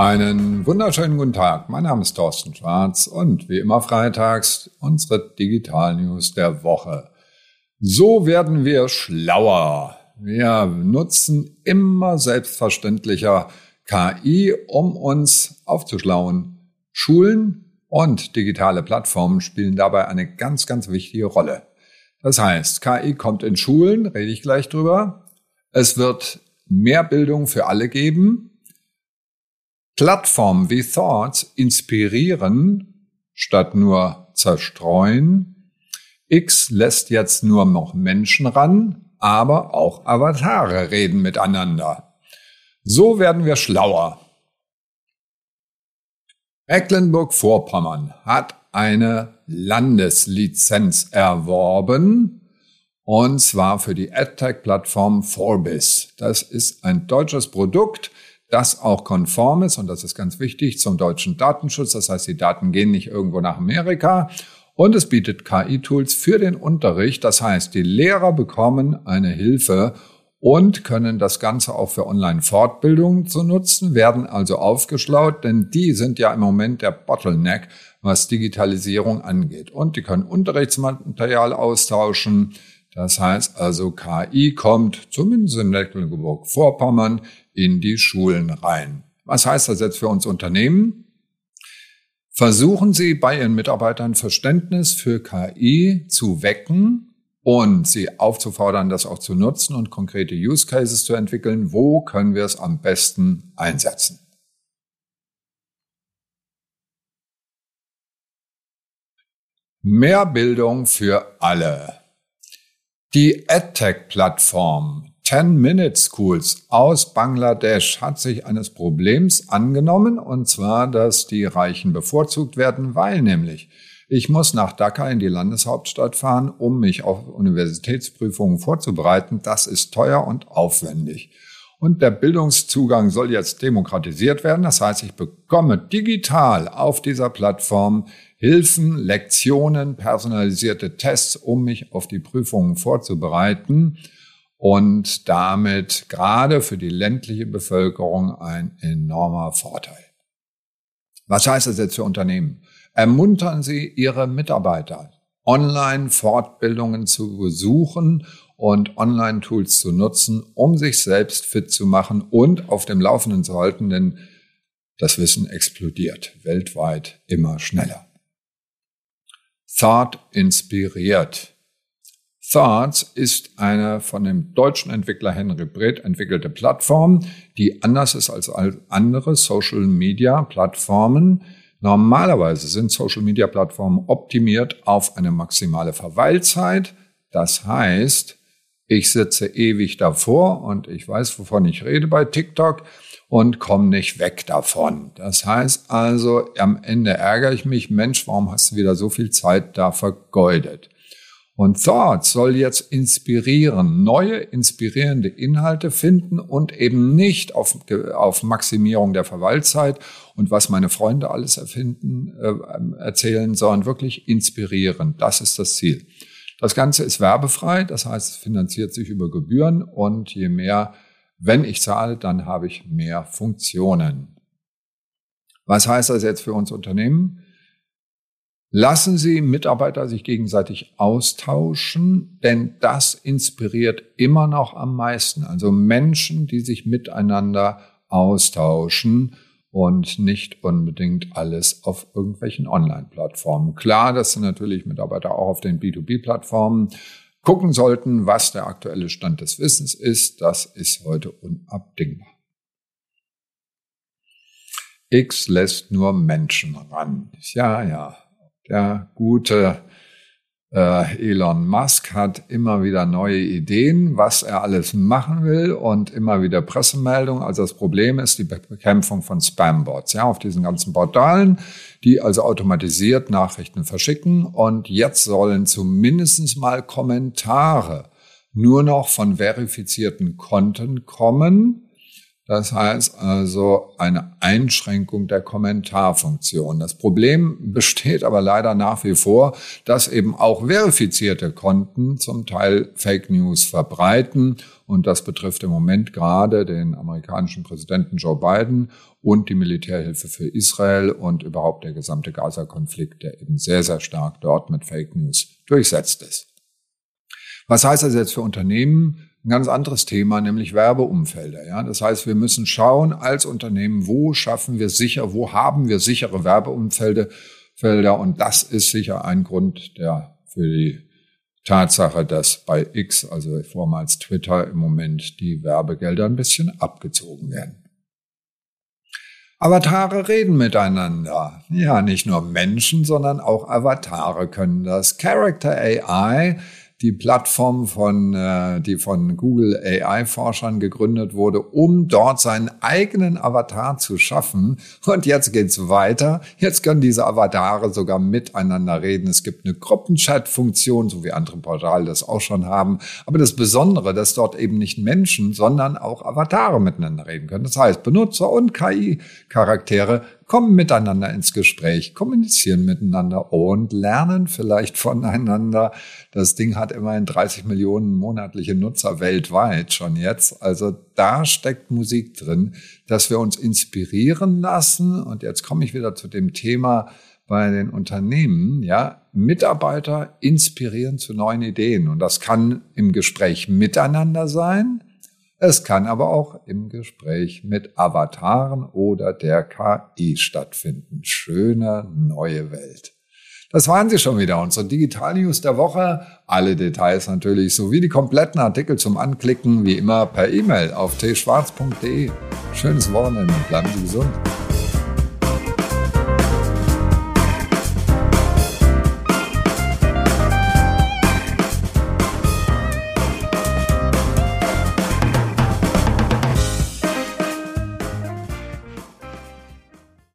Einen wunderschönen guten Tag. Mein Name ist Thorsten Schwarz und wie immer freitags unsere Digital News der Woche. So werden wir schlauer. Wir nutzen immer selbstverständlicher KI, um uns aufzuschlauen. Schulen und digitale Plattformen spielen dabei eine ganz, ganz wichtige Rolle. Das heißt, KI kommt in Schulen, rede ich gleich drüber. Es wird mehr Bildung für alle geben Plattformen wie Thoughts inspirieren statt nur zerstreuen. X lässt jetzt nur noch Menschen ran, aber auch Avatare reden miteinander. So werden wir schlauer. Mecklenburg-Vorpommern hat eine Landeslizenz erworben, und zwar für die AdTech-Plattform Forbis. Das ist ein deutsches Produkt, das auch konform ist, und das ist ganz wichtig, zum deutschen Datenschutz. Das heißt, die Daten gehen nicht irgendwo nach Amerika. Und es bietet KI-Tools für den Unterricht. Das heißt, die Lehrer bekommen eine Hilfe und können das Ganze auch für Online-Fortbildungen zu nutzen, werden also aufgeschlaut, denn die sind ja im Moment der Bottleneck, was Digitalisierung angeht. Und die können Unterrichtsmaterial austauschen. Das heißt also, KI kommt zumindest in Mecklenburg-Vorpommern in die Schulen rein. Was heißt das jetzt für uns Unternehmen? Versuchen Sie bei Ihren Mitarbeitern Verständnis für KI zu wecken und sie aufzufordern, das auch zu nutzen und konkrete Use Cases zu entwickeln. Wo können wir es am besten einsetzen? Mehr Bildung für alle. Die EdTech-Plattform 10 Minute Schools aus Bangladesch hat sich eines Problems angenommen, und zwar, dass die Reichen bevorzugt werden, weil nämlich ich muss nach Dhaka in die Landeshauptstadt fahren, um mich auf Universitätsprüfungen vorzubereiten. Das ist teuer und aufwendig. Und der Bildungszugang soll jetzt demokratisiert werden. Das heißt, ich bekomme digital auf dieser Plattform Hilfen, Lektionen, personalisierte Tests, um mich auf die Prüfungen vorzubereiten und damit gerade für die ländliche Bevölkerung ein enormer Vorteil. Was heißt das jetzt für Unternehmen? Ermuntern Sie Ihre Mitarbeiter, Online-Fortbildungen zu besuchen und Online-Tools zu nutzen, um sich selbst fit zu machen und auf dem Laufenden zu halten, denn das Wissen explodiert weltweit immer schneller. Thought inspiriert. Thoughts ist eine von dem deutschen Entwickler Henry Brett entwickelte Plattform, die anders ist als andere Social Media Plattformen. Normalerweise sind Social Media Plattformen optimiert auf eine maximale Verweilzeit. Das heißt, ich sitze ewig davor und ich weiß, wovon ich rede bei TikTok und komme nicht weg davon. Das heißt also, am Ende ärgere ich mich, Mensch, warum hast du wieder so viel Zeit da vergeudet? Und Thought soll jetzt inspirieren, neue inspirierende Inhalte finden und eben nicht auf, auf Maximierung der Verweilzeit und was meine Freunde alles erfinden, äh, erzählen, sondern wirklich inspirieren. Das ist das Ziel. Das Ganze ist werbefrei, das heißt, es finanziert sich über Gebühren und je mehr, wenn ich zahle, dann habe ich mehr Funktionen. Was heißt das jetzt für uns Unternehmen? Lassen Sie Mitarbeiter sich gegenseitig austauschen, denn das inspiriert immer noch am meisten. Also Menschen, die sich miteinander austauschen und nicht unbedingt alles auf irgendwelchen Online-Plattformen. Klar, dass Sie natürlich Mitarbeiter auch auf den B2B-Plattformen gucken sollten, was der aktuelle Stand des Wissens ist. Das ist heute unabdingbar. X lässt nur Menschen ran. Ja, ja, der gute Elon Musk hat immer wieder neue Ideen, was er alles machen will und immer wieder Pressemeldungen. Also das Problem ist die Bekämpfung von Spambots, ja, auf diesen ganzen Portalen, die also automatisiert Nachrichten verschicken. Und jetzt sollen zumindest mal Kommentare nur noch von verifizierten Konten kommen. Das heißt also eine Einschränkung der Kommentarfunktion. Das Problem besteht aber leider nach wie vor, dass eben auch verifizierte Konten zum Teil Fake News verbreiten. Und das betrifft im Moment gerade den amerikanischen Präsidenten Joe Biden und die Militärhilfe für Israel und überhaupt der gesamte Gaza-Konflikt, der eben sehr, sehr stark dort mit Fake News durchsetzt ist. Was heißt das jetzt für Unternehmen? Ein ganz anderes Thema, nämlich Werbeumfelder. Ja, das heißt, wir müssen schauen als Unternehmen, wo schaffen wir sicher, wo haben wir sichere Werbeumfelder, Felder, und das ist sicher ein Grund der für die Tatsache, dass bei X, also vormals Twitter, im Moment die Werbegelder ein bisschen abgezogen werden. Avatare reden miteinander. Ja, nicht nur Menschen, sondern auch Avatare können das. Character AI die Plattform von, äh, die von Google AI-Forschern gegründet wurde, um dort seinen eigenen Avatar zu schaffen. Und jetzt geht's weiter. Jetzt können diese Avatare sogar miteinander reden. Es gibt eine Gruppenchat-Funktion, so wie andere Portale das auch schon haben. Aber das Besondere, dass dort eben nicht Menschen, sondern auch Avatare miteinander reden können. Das heißt, Benutzer und KI-Charaktere kommen miteinander ins Gespräch, kommunizieren miteinander und lernen vielleicht voneinander. Das Ding hat immerhin 30 Millionen monatliche Nutzer weltweit schon jetzt. Also da steckt Musik drin, dass wir uns inspirieren lassen. Und jetzt komme ich wieder zu dem Thema bei den Unternehmen, ja, Mitarbeiter inspirieren zu neuen Ideen. Und das kann im Gespräch miteinander sein. Es kann aber auch im Gespräch mit Avataren oder der KI stattfinden. Schöne neue Welt. Das waren sie schon wieder, unsere Digital News der Woche. Alle Details natürlich sowie die kompletten Artikel zum Anklicken wie immer per E-Mail auf tschwarz.de. Schönes Wochenende, bleiben Sie gesund.